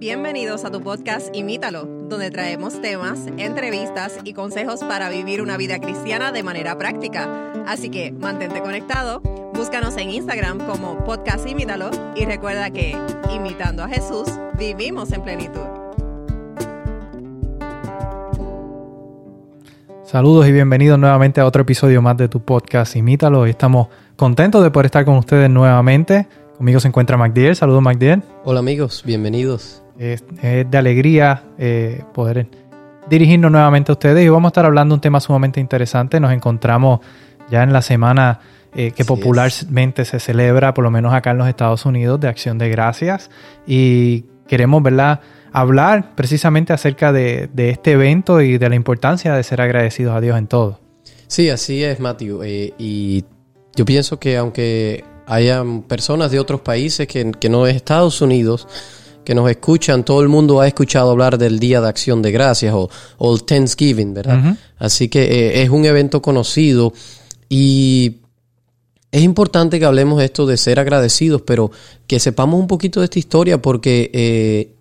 Bienvenidos a tu podcast Imítalo, donde traemos temas, entrevistas y consejos para vivir una vida cristiana de manera práctica. Así que mantente conectado, búscanos en Instagram como podcast Imítalo y recuerda que, imitando a Jesús, vivimos en plenitud. Saludos y bienvenidos nuevamente a otro episodio más de tu podcast Imítalo. Hoy estamos contentos de poder estar con ustedes nuevamente. Conmigo se encuentra MacDiel. Saludos, MacDiel. Hola amigos, bienvenidos. Es, es de alegría eh, poder dirigirnos nuevamente a ustedes y vamos a estar hablando de un tema sumamente interesante. Nos encontramos ya en la semana eh, que Así popularmente se celebra, por lo menos acá en los Estados Unidos, de Acción de Gracias. Y queremos, ¿verdad?, hablar precisamente acerca de, de este evento y de la importancia de ser agradecidos a Dios en todo. Sí, así es, Matthew. Eh, y yo pienso que aunque hayan personas de otros países que, que no es Estados Unidos, que nos escuchan, todo el mundo ha escuchado hablar del Día de Acción de Gracias o, o el Thanksgiving, ¿verdad? Así que eh, es un evento conocido y es importante que hablemos de esto de ser agradecidos, pero que sepamos un poquito de esta historia porque eh,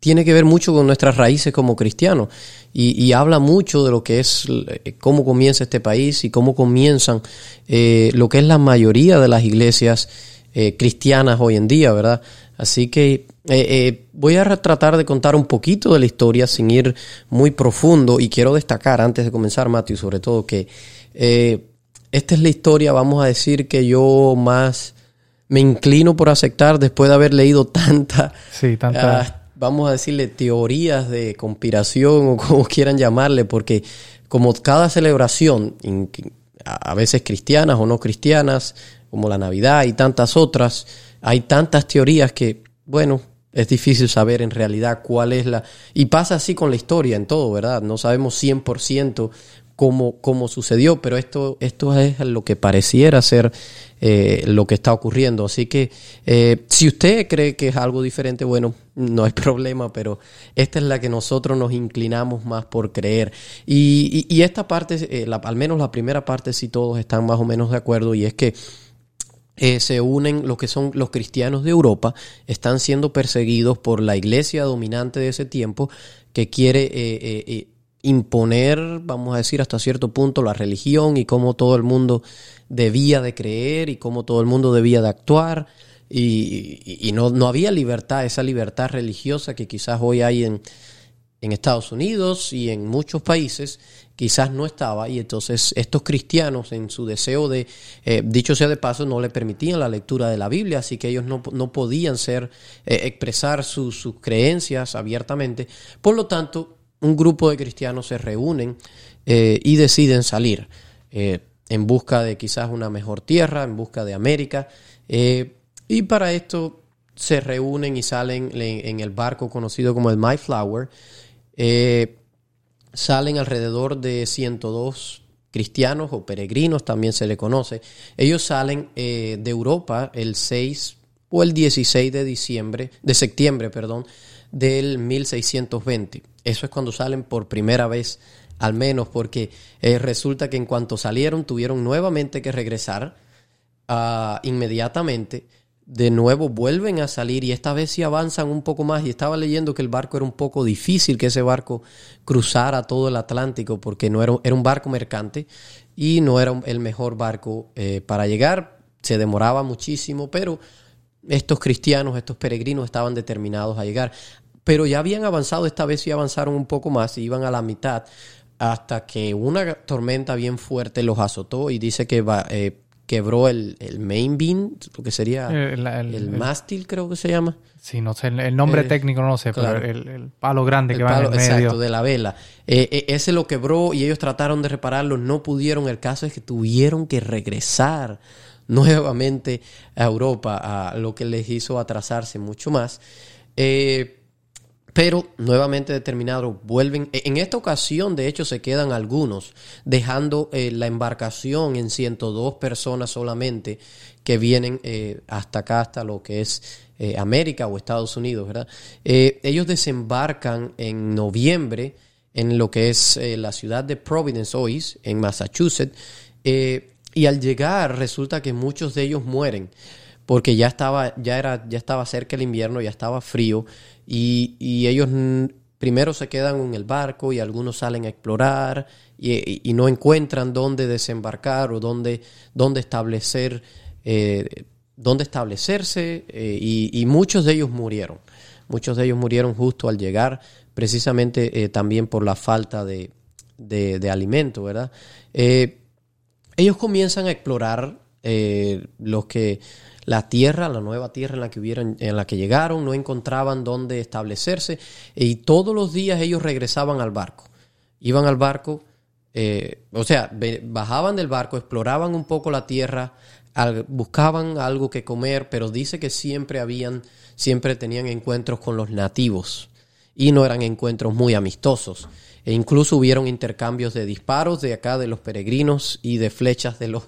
tiene que ver mucho con nuestras raíces como cristianos y, y habla mucho de lo que es eh, cómo comienza este país y cómo comienzan eh, lo que es la mayoría de las iglesias eh, cristianas hoy en día, ¿verdad? Así que eh, eh, voy a ra- tratar de contar un poquito de la historia sin ir muy profundo y quiero destacar antes de comenzar, Matthew, sobre todo que eh, esta es la historia, vamos a decir, que yo más me inclino por aceptar después de haber leído tanta Sí, tanta... ah, vamos a decirle, teorías de conspiración o como quieran llamarle, porque como cada celebración, a veces cristianas o no cristianas, como la Navidad y tantas otras, hay tantas teorías que, bueno, es difícil saber en realidad cuál es la... Y pasa así con la historia en todo, ¿verdad? No sabemos 100% cómo, cómo sucedió, pero esto, esto es lo que pareciera ser eh, lo que está ocurriendo. Así que eh, si usted cree que es algo diferente, bueno, no hay problema, pero esta es la que nosotros nos inclinamos más por creer. Y, y- y esta parte, eh, la- al menos la primera parte, sí todos están más o menos de acuerdo, y es que eh, se unen lo que son los cristianos de Europa, están siendo perseguidos por la iglesia dominante de ese tiempo que quiere eh, eh, eh, imponer, vamos a decir, hasta cierto punto la religión y cómo todo el mundo debía de creer y cómo todo el mundo debía de actuar. Y, no, no había libertad, esa libertad religiosa que quizás hoy hay en, en Estados Unidos y en muchos países quizás no estaba y entonces estos cristianos en su deseo de, eh, dicho sea de paso, no le permitían la lectura de la Biblia, así que ellos no, no podían ser, eh, expresar su- sus creencias abiertamente. Por lo tanto, un grupo de cristianos se reúnen eh, y deciden salir en busca de quizás una mejor tierra, en busca de América. y para esto se reúnen y salen en, en el barco conocido como el Mayflower. Eh, salen alrededor de 102 cristianos o peregrinos, también se le conoce. Ellos salen eh, de Europa el 6 o el 16 de diciembre, de septiembre, perdón, del 1620. Eso es cuando salen por primera vez, al menos, porque eh, resulta que en cuanto salieron tuvieron nuevamente que regresar ah, inmediatamente. De nuevo vuelven a salir y esta vez sí avanzan un poco más. Y estaba leyendo que el barco era un poco difícil que ese barco cruzara todo el Atlántico porque no era, un barco mercante y no era el mejor barco eh, para llegar. Se demoraba muchísimo, pero estos cristianos, estos peregrinos estaban determinados a llegar. Pero ya habían avanzado, esta vez sí avanzaron un poco más, y iban a la mitad, hasta que una tormenta bien fuerte los azotó y dice que va, eh, quebró el, el main beam, lo que sería el- el, el- mástil, creo que se llama. Sí, no sé, el, nombre Eh, técnico no lo sé, claro. pero el, palo grande que va en el medio. exacto, de la vela. Eh, eh, ese lo quebró y ellos trataron de repararlo, no pudieron. El caso es que tuvieron que regresar nuevamente a Europa, a lo que les hizo atrasarse mucho más. Eh, pero nuevamente determinados vuelven. e, En esta ocasión, de hecho, se quedan algunos, dejando eh, la embarcación en 102 personas solamente que vienen eh, hasta acá, hasta lo que es eh, América o Estados Unidos, ¿verdad? Ellos desembarcan en noviembre en lo que es la ciudad de Providence hoy, en Massachusetts, y al llegar resulta que muchos de ellos mueren porque ya estaba, ya era, ya estaba cerca el invierno, ya estaba frío, y, y ellos primero se quedan en el barco y algunos salen a explorar y, no encuentran dónde desembarcar o dónde, dónde establecer, eh, dónde establecerse, eh, y, muchos de ellos murieron. Muchos de ellos murieron justo al llegar, precisamente eh, también por la falta de, de, alimento, ¿verdad? ellos comienzan a explorar los que la tierra, la nueva tierra en la que hubieran, en la que llegaron, no encontraban dónde establecerse y todos los días ellos regresaban al barco. Iban al barco, eh, o sea, bajaban del barco, exploraban un poco la tierra, buscaban algo que comer, pero dice que siempre habían, siempre tenían encuentros con los nativos y no eran encuentros muy amistosos. E incluso hubieron intercambios de disparos de acá de los peregrinos y de flechas de los,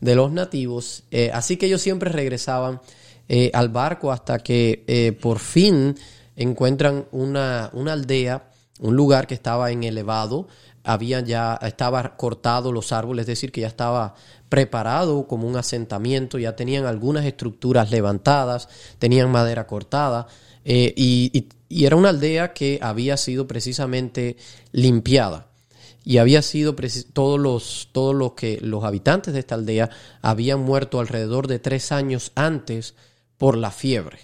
de los nativos. Eh, así que ellos siempre regresaban eh, al barco hasta que eh, por fin encuentran una, una, aldea, un lugar que estaba en elevado, había ya, estaba cortado los árboles, es decir, que ya estaba preparado como un asentamiento, ya tenían algunas estructuras levantadas, tenían madera cortada y y era una aldea que había sido precisamente limpiada. Y había sido todos los, todos los que los habitantes de esta aldea habían muerto alrededor de tres años antes por la fiebre.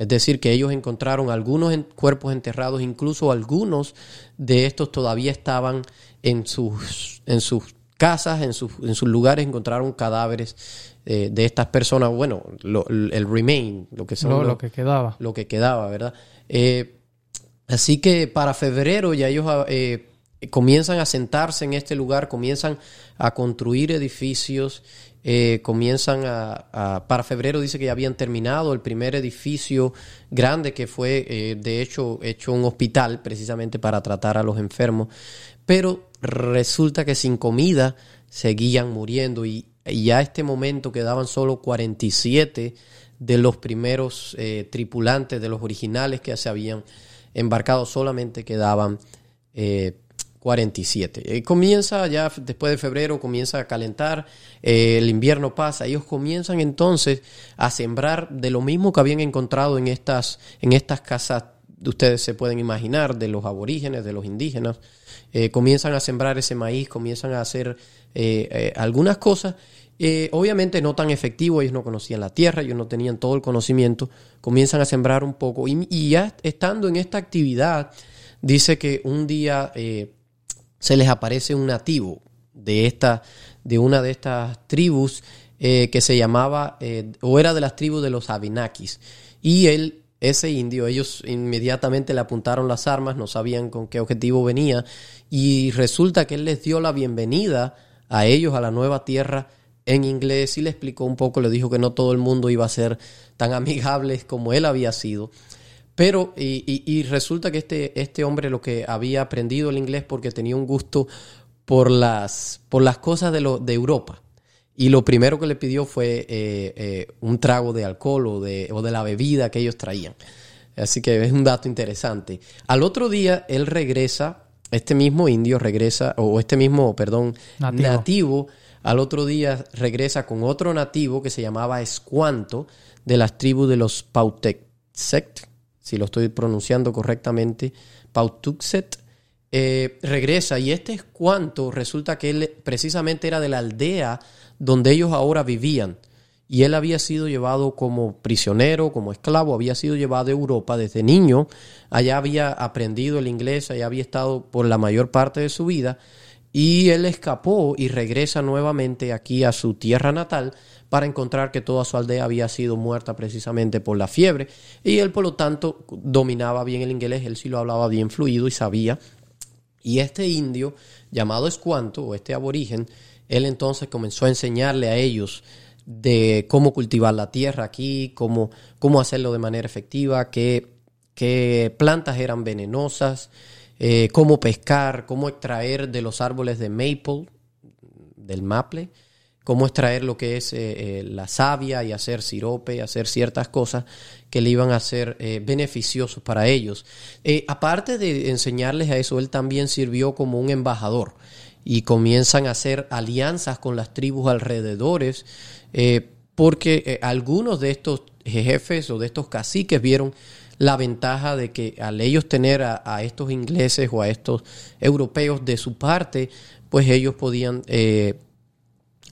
Es decir, que ellos encontraron algunos cuerpos enterrados, incluso algunos de estos todavía estaban en sus, en sus casas, en, sus, en sus lugares, encontraron cadáveres eh, de estas personas. Bueno, el remain, lo que son. lo que quedaba. Lo que quedaba, ¿verdad? Eh, así que para febrero ya ellos ah, eh, comienzan a sentarse en este lugar, comienzan a construir edificios, eh, comienzan a, Para febrero dice que ya habían terminado el primer edificio grande que fue, de hecho, hecho un hospital precisamente para tratar a los enfermos, pero resulta que sin comida seguían muriendo y, y a este momento quedaban solo 47 de los primeros eh, tripulantes, de los originales que se habían embarcado, solamente quedaban 47. Eh, eh, comienza ya después de febrero, comienza a calentar, el invierno pasa, ellos comienzan entonces a sembrar de lo mismo que habían encontrado en estas, en estas casas, ustedes se pueden imaginar, de los aborígenes, de los indígenas, comienzan a sembrar ese maíz, comienzan a hacer algunas cosas eh, obviamente no tan efectivo, ellos no conocían la tierra, ellos no tenían todo el conocimiento, comienzan a sembrar un poco y, ya estando en esta actividad, dice que un día eh, se les aparece un nativo de, esta, de una de estas tribus eh, que se llamaba, o era de las tribus de los Abenakis, y él ese indio, ellos inmediatamente le apuntaron las armas, no sabían con qué objetivo venía, y resulta que él les dio la bienvenida a ellos a la nueva tierra en inglés y le explicó un poco, le dijo que no todo el mundo iba a ser tan amigable como él había sido. Pero, y, resulta que este, este hombre lo que había aprendido el inglés porque tenía un gusto por las, por las cosas de, lo, de Europa. Y lo primero que le pidió fue eh, eh, un trago de alcohol o de, o de la bebida que ellos traían. Así que es un dato interesante. Al otro día, él regresa, este mismo indio regresa, o este mismo, perdón, nativo al otro día regresa con otro nativo que se llamaba Escuanto de las tribus de los Pautuxet, si lo estoy pronunciando correctamente, Pautuxet. Eh, regresa. Y este Escuanto resulta que él precisamente era de la aldea donde ellos ahora vivían. Y él había sido llevado como prisionero, como esclavo, había sido llevado a Europa desde niño, allá había aprendido el inglés, allá había estado por la mayor parte de su vida. Y él escapó y regresa nuevamente aquí a su tierra natal para encontrar que toda su aldea había sido muerta precisamente por la fiebre. Y él, por lo tanto, dominaba bien el inglés, él sí lo hablaba bien fluido y sabía. Y este indio, llamado Escuanto, o este aborigen, él entonces comenzó a enseñarle a ellos de cómo cultivar la tierra aquí, cómo, cómo hacerlo de manera efectiva, qué, qué plantas eran venenosas, eh, cómo pescar, cómo extraer de los árboles de maple, del maple, cómo extraer lo que es eh, eh, la savia y hacer sirope, hacer ciertas cosas que le iban a ser beneficiosos para ellos. aparte de enseñarles a eso, él también sirvió como un embajador y comienzan a hacer alianzas con las tribus alrededores porque eh, algunos de estos jefes o de estos caciques vieron la ventaja de que al ellos tener a, estos ingleses o a estos europeos de su parte, pues ellos podían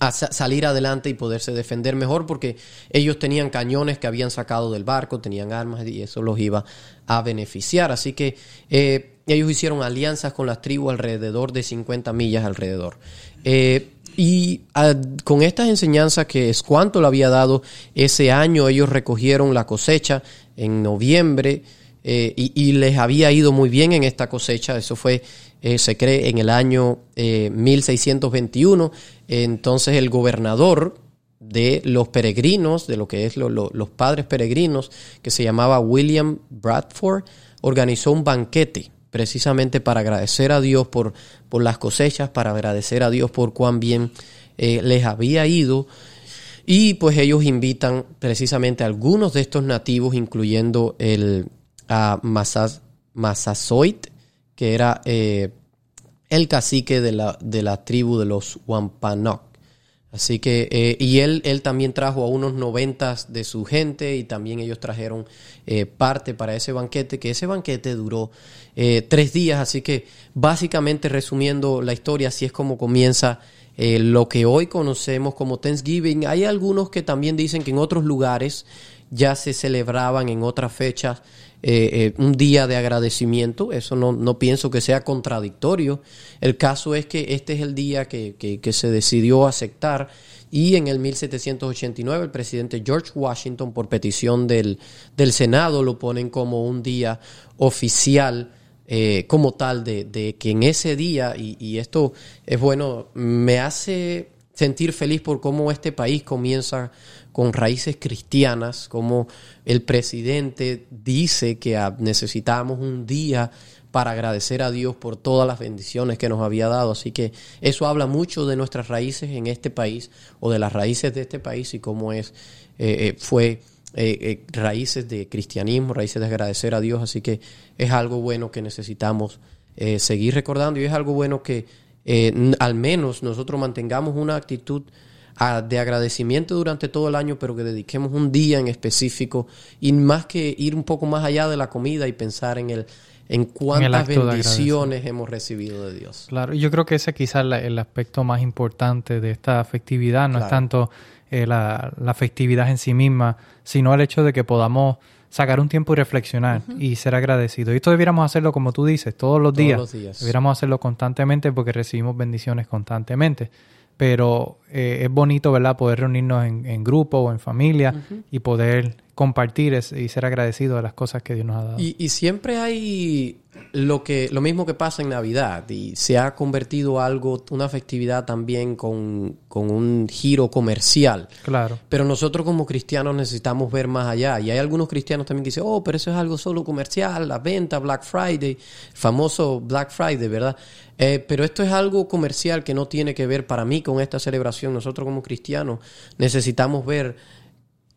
eh, salir adelante y poderse defender mejor porque ellos tenían cañones que habían sacado del barco, tenían armas y eso los iba a beneficiar. Así que eh, ellos hicieron alianzas con las tribus alrededor de 50 millas alrededor. Eh, y ah, con estas enseñanzas que es cuánto le había dado ese año, ellos recogieron la cosecha en noviembre eh, y, les había ido muy bien en esta cosecha. Eso fue, eh, se cree, en el año 1621. Entonces el gobernador de los peregrinos, de lo que es los padres peregrinos, que se llamaba William Bradford, organizó un banquete precisamente para agradecer a Dios por, por las cosechas, para agradecer a Dios por cuán bien eh, les había ido. Y pues ellos invitan precisamente a algunos de estos nativos, incluyendo el a que era eh, el cacique de la, de la tribu de los Wampanoag. Así que, eh, y él, él también trajo a unos noventas de su gente y también ellos trajeron eh, parte para ese banquete, que ese banquete duró eh, tres días. Así que, básicamente, resumiendo la historia, así es como comienza lo que hoy conocemos como Thanksgiving. Hay algunos que también dicen que en otros lugares ya se celebraban en otras fechas eh, eh, un día de agradecimiento. Eso no, no, pienso que sea contradictorio. El caso es que este es el día que, que, se decidió aceptar y en el 1789 el presidente George Washington, por petición del, del Senado, lo ponen como un día oficial. Eh, como tal, de, de, que en ese día, y, y esto es bueno, me hace sentir feliz por cómo este país comienza con raíces cristianas, como el presidente dice que necesitamos un día para agradecer a Dios por todas las bendiciones que nos había dado. Así que eso habla mucho de nuestras raíces en este país o de las raíces de este país y cómo es, eh, eh, fue eh, raíces de cristianismo, raíces de agradecer a Dios. Así que es algo bueno que necesitamos seguir recordando y es algo bueno que al menos nosotros mantengamos una actitud de agradecimiento durante todo el año, pero que dediquemos un día en específico y más que ir un poco más allá de la comida y pensar en el en cuántas bendiciones hemos recibido de Dios. Claro, y yo creo que ese quizás es el aspecto más importante de esta festividad, no es tanto eh, la, festividad en sí misma, sino el hecho de que podamos sacar un tiempo y reflexionar y ser agradecidos. Y esto debiéramos hacerlo, como tú dices, todos los días. Todos los días. Debiéramos hacerlo constantemente porque recibimos bendiciones constantemente pero eh, es bonito, ¿verdad? Poder reunirnos en, grupo o en familia y poder compartir y ser agradecido de las cosas que Dios nos ha dado. Y, siempre hay lo que lo mismo que pasa en Navidad y se ha convertido algo, una festividad también con, un giro comercial. Claro. Pero nosotros como cristianos necesitamos ver más allá. Y hay algunos cristianos también que dicen, oh, pero eso es algo solo comercial, la venta, Black Friday, famoso Black Friday, ¿verdad? Eh, pero esto es algo comercial que no tiene que ver para mí con esta celebración. Nosotros como cristianos necesitamos ver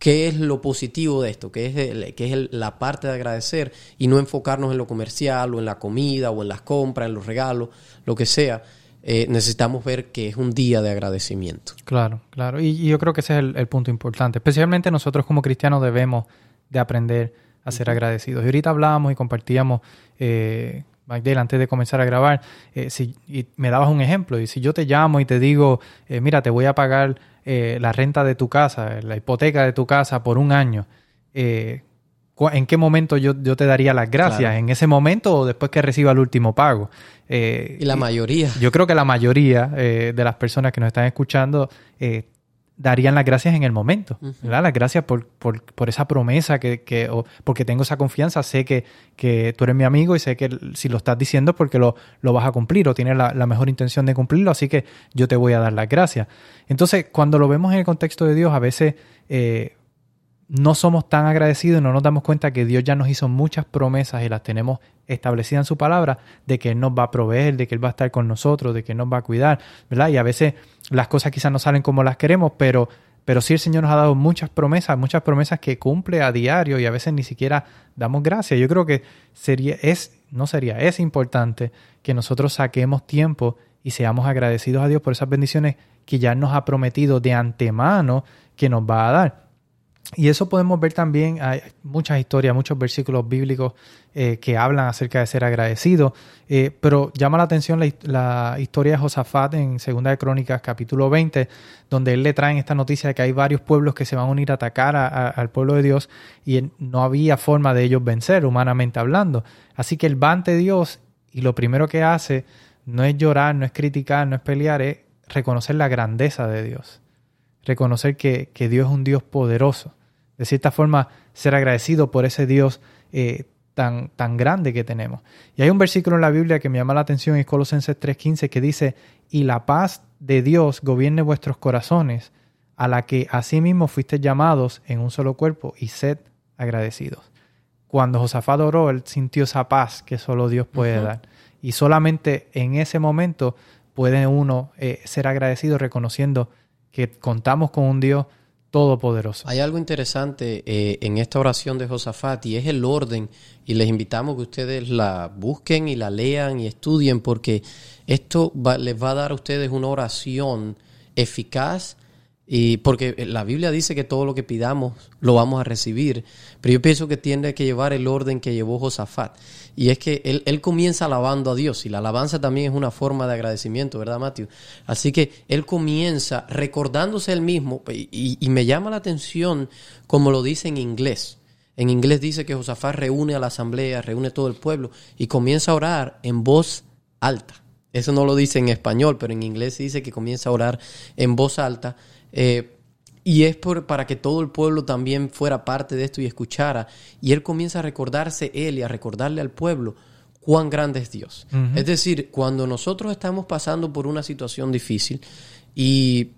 qué es lo positivo de esto, qué es, es la parte de agradecer y no enfocarnos en lo comercial o en la comida o en las compras, en los regalos, lo que sea. Eh, necesitamos ver que es un día de agradecimiento. Claro, claro. Y, yo creo que ese es el, punto importante. Especialmente nosotros como cristianos debemos de aprender a ser agradecidos. Y ahorita hablábamos y compartíamos, eh, antes de comenzar a grabar, eh, si, y me dabas un ejemplo. Y si yo te llamo y te digo, eh, mira, te voy a pagar eh, la renta de tu casa, la hipoteca de tu casa por un año, ¿en qué momento yo, yo, te daría las gracias? ¿En ese momento o después que reciba el último pago? Y la mayoría. Yo creo que la mayoría de las personas que nos están escuchando darían las gracias en el momento, Las gracias por, por, por esa promesa que, que o porque tengo esa confianza, sé que, que, tú eres mi amigo y sé que si lo estás diciendo porque lo, lo vas a cumplir o tienes la, mejor intención de cumplirlo, así que yo te voy a dar las gracias. Entonces, cuando lo vemos en el contexto de Dios, a veces eh, no somos tan agradecidos y no nos damos cuenta que Dios ya nos hizo muchas promesas y las tenemos establecidas en su palabra de que Él nos va a proveer, de que Él va a estar con nosotros, de que Él nos va a cuidar, ¿verdad? Y a veces las cosas quizás no salen como las queremos, pero, pero sí el Señor nos ha dado muchas promesas, muchas promesas que cumple a diario y a veces ni siquiera damos gracias. Yo creo que sería, es, no sería, es importante que nosotros saquemos tiempo y seamos agradecidos a Dios por esas bendiciones que ya nos ha prometido de antemano que nos va a dar. Y eso podemos ver también, hay muchas historias, muchos versículos bíblicos eh, que hablan acerca de ser agradecido, eh, pero llama la atención la, historia de Josafat en Segunda de Crónicas capítulo 20, donde él le trae esta noticia de que hay varios pueblos que se van a unir a atacar al pueblo de Dios y no había forma de ellos vencer, humanamente hablando. Así que él va ante Dios y lo primero que hace no es llorar, no es criticar, no es pelear, es reconocer la grandeza de Dios, reconocer que, que Dios es un Dios poderoso de cierta forma, ser agradecido por ese Dios eh, tan, tan grande que tenemos. Y hay un versículo en la Biblia que me llama la atención, es Colosenses 3:15, que dice, y la paz de Dios gobierne vuestros corazones, a la que asimismo fuiste llamados en un solo cuerpo, y sed agradecidos. Cuando Josafat oró, él sintió esa paz que solo Dios puede dar. Y solamente en ese momento puede uno eh, ser agradecido reconociendo que contamos con un Dios Hay algo interesante eh, en esta oración de Josafat y es el orden y les invitamos que ustedes la busquen y la lean y estudien porque esto les va a dar a ustedes una oración eficaz y porque la Biblia dice que todo lo que pidamos lo vamos a recibir, pero yo pienso que tiene que llevar el orden que llevó Josafat. Y es que él, él comienza alabando a Dios y la alabanza también es una forma de agradecimiento, ¿verdad, Matthew? Así que él comienza recordándose él mismo y, y me llama la atención como lo dice en inglés. En inglés dice que Josafat reúne a la asamblea, reúne todo el pueblo y comienza a orar en voz alta. Eso no lo dice en español, pero en inglés dice que comienza a orar en voz alta eh, y es por, para que todo el pueblo también fuera parte de esto y escuchara. Y él comienza a recordarse él y a recordarle al pueblo cuán grande es Dios. Es decir, cuando nosotros estamos pasando por una situación difícil y,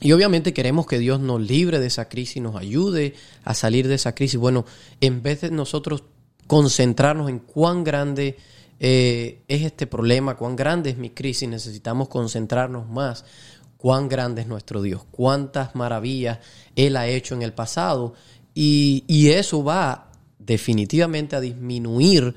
y, obviamente queremos que Dios nos libre de esa crisis, nos ayude a salir de esa crisis, bueno, en vez de nosotros concentrarnos en cuán grande eh, es este problema, cuán grande es mi crisis, necesitamos concentrarnos más cuán grande es nuestro Dios, cuántas maravillas Él ha hecho en el pasado y, eso va definitivamente a disminuir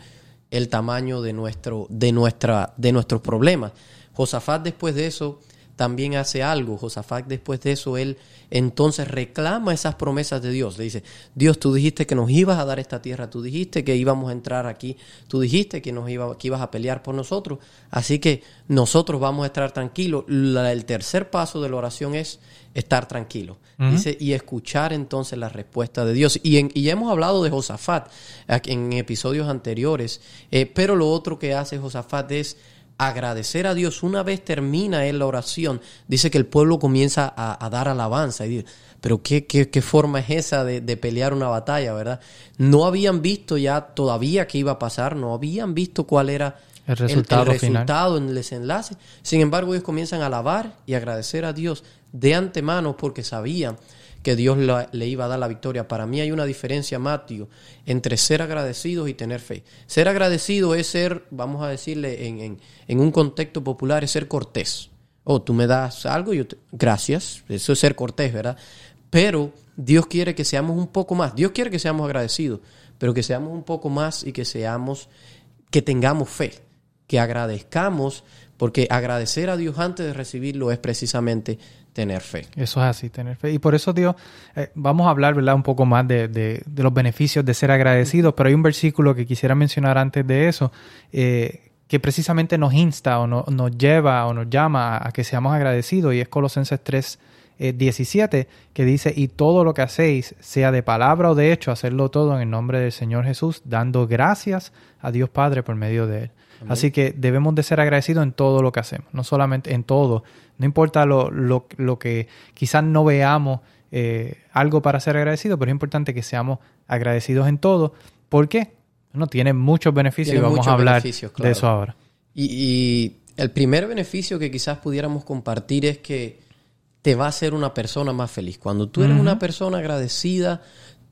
el tamaño de, nuestro, de, nuestra, de nuestros problemas. Josafat después de eso también hace algo. Josafat después de eso, él entonces reclama esas promesas de Dios. Le dice, Dios, tú dijiste que nos ibas a dar esta tierra, tú dijiste que íbamos a entrar aquí, tú dijiste que, nos iba, que ibas a pelear por nosotros, así que nosotros vamos a estar tranquilos. el tercer paso de la oración es estar tranquilo. Dice, y escuchar entonces la respuesta de Dios. Y, en, y hemos hablado de Josafat en episodios anteriores, eh, pero lo otro que hace Josafat es agradecer a Dios. Una vez termina él la oración, dice que el pueblo comienza a, dar alabanza y dice, pero ¿qué, qué, forma es esa de, pelear una batalla, verdad? No habían visto ya todavía qué iba a pasar, no habían visto cuál era el resultado, el, resultado en el desenlace. Sin embargo, ellos comienzan a alabar y agradecer a Dios de antemano porque sabían que Dios le iba a dar la victoria. Para mí hay una diferencia, Mateo, entre ser agradecidos y tener fe. Ser agradecido es ser, vamos a decirle en, en, un contexto popular, es ser cortés. Oh, tú me das algo, yo gracias. Eso es ser cortés, ¿verdad? Pero Dios quiere que seamos un poco más. Dios quiere que seamos agradecidos, pero que seamos un poco más y que seamos, que tengamos fe, que agradezcamos, porque agradecer a Dios antes de recibirlo es precisamente tener fe. Eso es así, tener fe. Y por eso, Dios, eh, vamos a hablar. Un poco más de, de, los beneficios de ser agradecidos, pero hay un versículo que quisiera mencionar antes de eso, eh, que precisamente nos insta o nos lleva o nos llama a, que seamos agradecidos, y es Colosenses 3, 17, eh, que dice, y todo lo que hacéis, sea de palabra o de hecho, hacerlo todo en el nombre del Señor Jesús, dando gracias a Dios Padre por medio de Él. Así que debemos de ser agradecidos en todo lo que hacemos, no solamente en todo. No importa lo, lo, lo que quizás no veamos eh, algo para ser agradecidos, pero es importante que seamos agradecidos en todo. ¿Por qué? Bueno, tiene muchos beneficios y vamos a hablar de eso ahora. Y, el primer beneficio que quizás pudiéramos compartir es que te va a hacer una persona más feliz. Cuando tú eres una persona agradecida,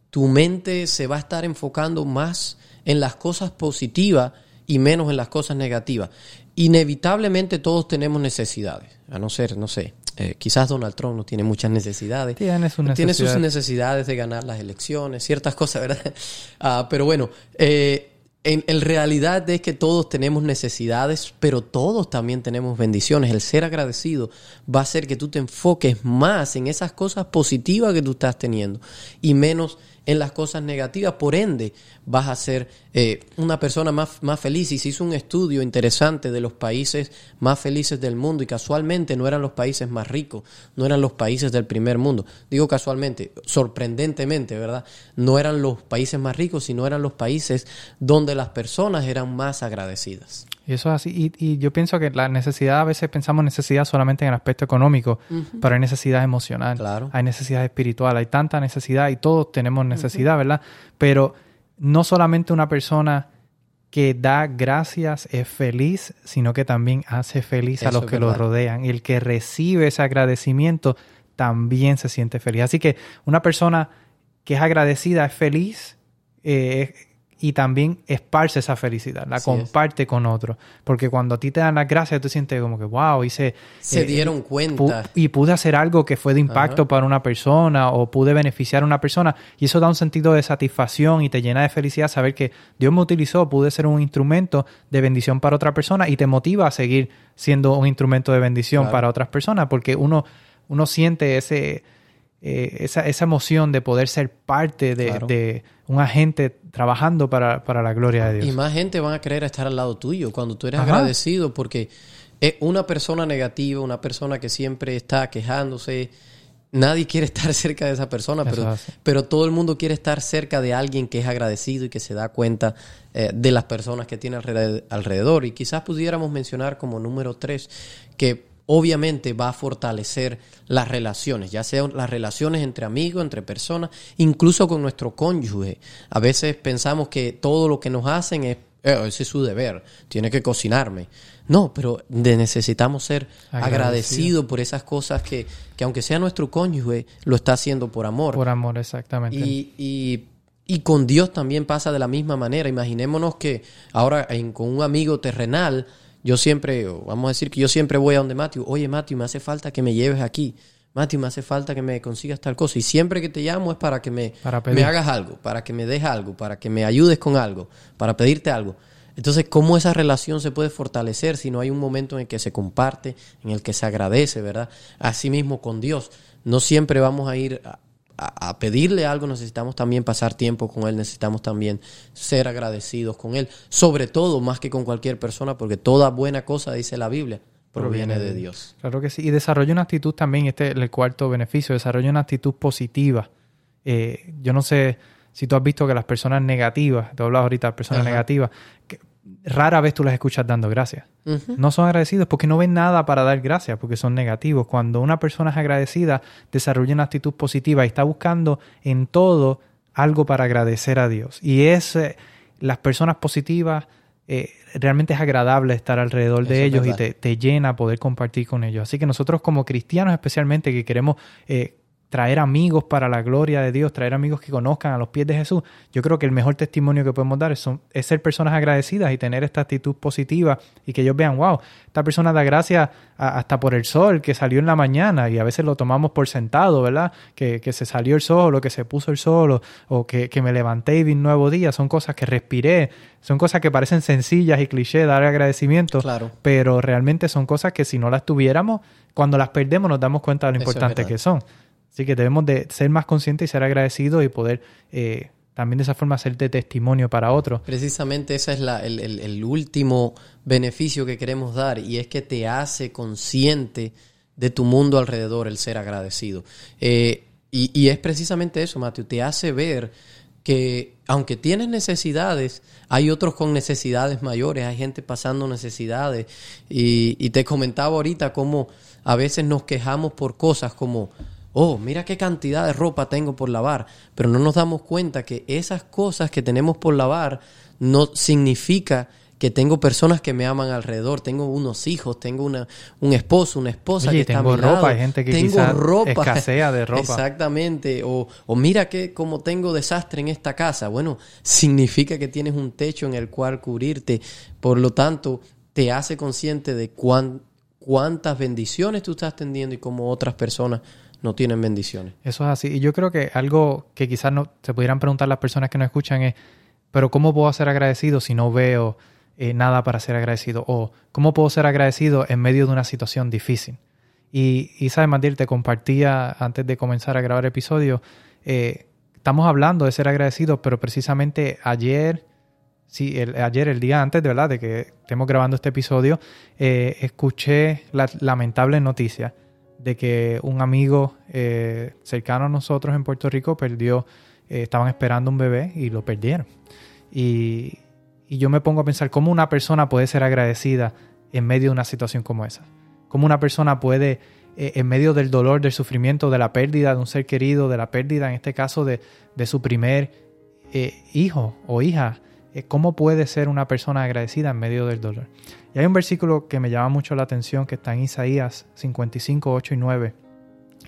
tu mente se va a estar enfocando más en las cosas positivas y menos en las cosas negativas. Inevitablemente todos tenemos necesidades, a no ser, no sé, eh, quizás Donald Trump no tiene muchas necesidades. Tiene, sus necesidades. tiene sus necesidades de ganar las elecciones, ciertas cosas, ¿verdad? Ah, pero bueno, eh, en, en, realidad es que todos tenemos necesidades, pero todos también tenemos bendiciones. El ser agradecido va a hacer que tú te enfoques más en esas cosas positivas que tú estás teniendo y menos en las cosas negativas. Por ende, vas a ser eh, una persona más, más feliz. Y se hizo un estudio interesante de los países más felices del mundo y casualmente no eran los países más ricos, no eran los países del primer mundo. Digo casualmente, sorprendentemente, ¿verdad? No eran los países más ricos, sino eran los países donde las personas eran más agradecidas. Y eso es así. Y, yo pienso que la necesidad, a veces pensamos necesidad solamente en el aspecto económico, pero hay necesidad emocional, claro. hay necesidad espiritual, hay tanta necesidad y todos tenemos necesidad, ¿verdad? Pero no solamente una persona que da gracias es feliz, sino que también hace feliz a los que lo rodean. Y el que recibe ese agradecimiento también se siente feliz. Así que una persona que es agradecida es feliz, eh, y también esparce esa felicidad, la comparte con otros. Porque cuando a ti te dan las gracias, tú sientes como que, wow, hice... Se eh, dieron cuenta. y pude hacer algo que fue de impacto para una persona o pude beneficiar a una persona. Y eso da un sentido de satisfacción y te llena de felicidad saber que Dios me utilizó, pude ser un instrumento de bendición para otra persona y te motiva a seguir siendo un instrumento de bendición para otras personas porque uno, uno siente ese eh, esa, esa, emoción de poder ser parte de, un agente trabajando para, la gloria de Dios. Y más gente van a querer estar al lado tuyo cuando tú eres agradecido porque es una persona negativa, una persona que siempre está quejándose. Nadie quiere estar cerca de esa persona, pero, pero todo el mundo quiere estar cerca de alguien que es agradecido y que se da cuenta eh, de las personas que tiene alrededor. Y quizás pudiéramos mencionar como número tres que obviamente va a fortalecer las relaciones, ya sean las relaciones entre amigos, entre personas, incluso con nuestro cónyuge. A veces pensamos que todo lo que nos hacen es, eh, ese es su deber, tiene que cocinarme. No, pero necesitamos ser agradecidos por esas cosas que, que, aunque sea nuestro cónyuge, lo está haciendo por amor. Por amor, exactamente. Y, y, y con Dios también pasa de la misma manera. Imaginémonos que ahora con un amigo terrenal, yo siempre, vamos a decir que yo siempre voy a donde Matthew, oye Matthew, me hace falta que me lleves aquí. Matthew, me hace falta que me consigas tal cosa. Y siempre que te llamo es para que me, me hagas algo, para que me dejes algo, para que me ayudes con algo, para pedirte algo. Entonces, ¿cómo esa relación se puede fortalecer si no hay un momento en el que se comparte, en el que se agradece, ¿verdad? Asimismo con Dios. No siempre vamos a ir a, pedirle algo, necesitamos también pasar tiempo con Él, necesitamos también ser agradecidos con Él, sobre todo más que con cualquier persona, porque toda buena cosa, dice la Biblia, proviene de Dios. Claro que sí, y desarrolla una actitud también, este es el cuarto beneficio, desarrolla una actitud positiva. Eh, yo no sé si tú has visto que las personas negativas, te hablado ahorita de personas negativas, que rara vez tú las escuchas dando gracias. No son agradecidos porque no ven nada para dar gracias, porque son negativos. Cuando una persona es agradecida, desarrolla una actitud positiva y está buscando en todo algo para agradecer a Dios. Y es eh, las personas positivas, eh, realmente es agradable estar alrededor de ellos y te, te, llena poder compartir con ellos. Así que nosotros como cristianos especialmente que queremos eh, traer amigos para la gloria de Dios, traer amigos que conozcan a los pies de Jesús. Yo creo que el mejor testimonio que podemos dar es, ser personas agradecidas y tener esta actitud positiva y que ellos vean, wow, esta persona da gracias hasta por el sol que salió en la mañana y a veces lo tomamos por sentado, ¿verdad? Que, se salió el sol o que se puso el sol o, que, me levanté y vi un nuevo día. Son cosas que respiré, son cosas que parecen sencillas y cliché, dar agradecimiento, claro. pero realmente son cosas que si no las tuviéramos, cuando las perdemos nos damos cuenta de lo importante que son. Así que debemos de ser más conscientes y ser agradecidos y poder eh, también de esa forma de testimonio para otros. Precisamente ese es el, último beneficio que queremos dar y es que te hace consciente de tu mundo alrededor el ser agradecido. Eh, y, es precisamente eso, Mateo, te hace ver que aunque tienes necesidades, hay otros con necesidades mayores, hay gente pasando necesidades. Y, y te comentaba ahorita cómo a veces nos quejamos por cosas como oh, mira qué cantidad de ropa tengo por lavar, pero no nos damos cuenta que esas cosas que tenemos por lavar no significa que tengo personas que me aman alrededor, tengo unos hijos, tengo una, un esposo, una esposa que tengo está a mi ropa, hay gente que tengo ropa. escasea de ropa. Exactamente, o, o mira que como tengo desastre en esta casa, bueno, significa que tienes un techo en el cual cubrirte, por lo tanto, te hace consciente de cuán, cuántas bendiciones tú estás teniendo y cómo otras personas no tienen bendiciones. Eso es así. Y yo creo que algo que quizás no se pudieran preguntar las personas que nos escuchan es, pero ¿cómo puedo ser agradecido si no veo eh, nada para ser agradecido? O ¿cómo puedo ser agradecido en medio de una situación difícil? Y, y sabes, Mandir, te compartía antes de comenzar a grabar el episodio, eh, estamos hablando de ser agradecidos, pero precisamente ayer, sí, el, ayer, el día antes, de verdad, de que estemos grabando este episodio, eh, escuché la lamentable noticia de que un amigo eh, cercano a nosotros en Puerto Rico perdió, eh, estaban esperando un bebé y lo perdieron. Y, y yo me pongo a pensar cómo una persona puede ser agradecida en medio de una situación como esa. Cómo una persona puede, eh, en medio del dolor, del sufrimiento, de la pérdida de un ser querido, de la pérdida, en este caso, de, de su primer hijo o hija, cómo puede ser una persona agradecida en medio del dolor. Y hay un versículo que me llama mucho la atención que está en Isaías 55, 8 y 9.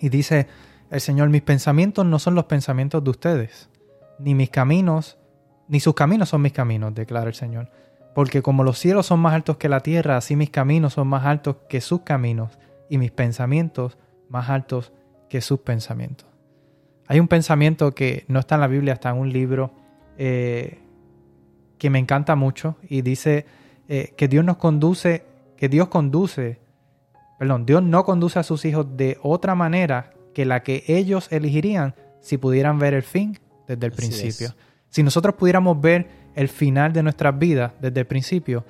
Y dice el Señor, mis pensamientos no son los pensamientos de ustedes, ni mis caminos, ni sus caminos son mis caminos, declara el Señor. Porque como los cielos son más altos que la tierra, así mis caminos son más altos que sus caminos, y mis pensamientos más altos que sus pensamientos. Hay un pensamiento que no está en la Biblia, está en un libro eh, que me encanta mucho y dice eh, que Dios nos conduce, que Dios conduce, perdón, Dios no conduce a sus hijos de otra manera que la que ellos elegirían si pudieran ver el fin desde el Así principio. es. Si nosotros pudiéramos ver el final de nuestras vidas desde el principio,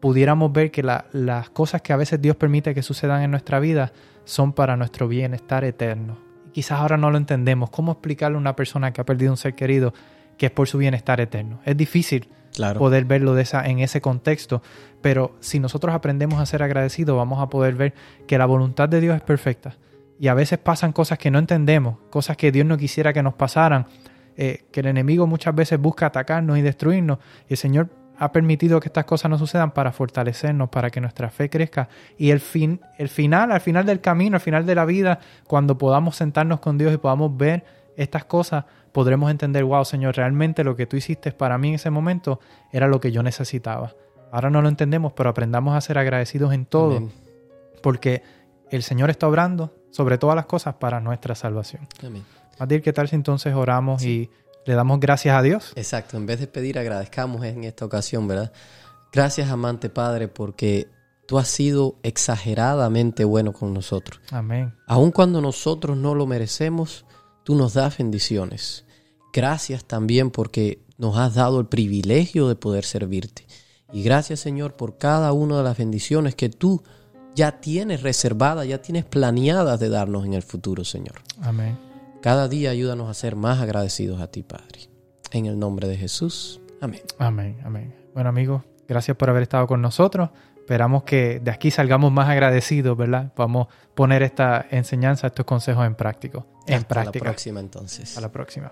pudiéramos ver que la- las cosas que a veces Dios permite que sucedan en nuestra vida son para nuestro bienestar eterno. Quizás ahora no lo entendemos. ¿Cómo explicarle a una persona que ha perdido un ser querido que es por su bienestar eterno? Es difícil Claro. poder verlo de esa, en ese contexto, pero si nosotros aprendemos a ser agradecidos, vamos a poder ver que la voluntad de Dios es perfecta. Y a veces pasan cosas que no entendemos, cosas que Dios no quisiera que nos pasaran, eh, que el enemigo muchas veces busca atacarnos y destruirnos. Y el Señor ha permitido que estas cosas no sucedan para fortalecernos, para que nuestra fe crezca. Y el, fin, el final, al final del camino, al final de la vida, cuando podamos sentarnos con Dios y podamos ver estas cosas, podremos entender, wow, Señor, realmente lo que tú hiciste para mí en ese momento era lo que yo necesitaba. Ahora no lo entendemos, pero aprendamos a ser agradecidos en todo, Amén. porque el Señor está obrando sobre todas las cosas para nuestra salvación. Amén. Matil, ¿qué tal si entonces oramos y le damos gracias a Dios? Exacto, en vez de pedir, agradezcamos en esta ocasión, ¿verdad? Gracias, amante Padre, porque tú has sido exageradamente bueno con nosotros. Amén. Aun cuando nosotros no lo merecemos, tú nos das bendiciones. Gracias también porque nos has dado el privilegio de poder servirte. Y gracias, Señor, por cada una de las bendiciones que tú ya tienes reservadas, ya tienes planeadas de darnos en el futuro, Señor. Amén. Cada día ayúdanos a ser más agradecidos a ti, Padre. En el nombre de Jesús. Amén. Amén. Amén. Bueno, amigos, gracias por haber estado con nosotros. Esperamos que de aquí salgamos más agradecidos, ¿verdad? Vamos a poner esta enseñanza, estos consejos en práctico. En Hasta práctica. la próxima entonces. A la próxima.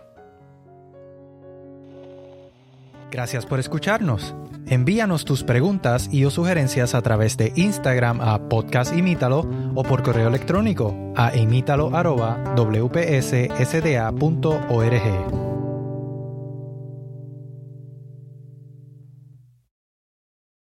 Gracias por escucharnos. Envíanos tus preguntas y o sugerencias a través de Instagram a Podcast Imítalo o por correo electrónico a imítalo.wpssda.org.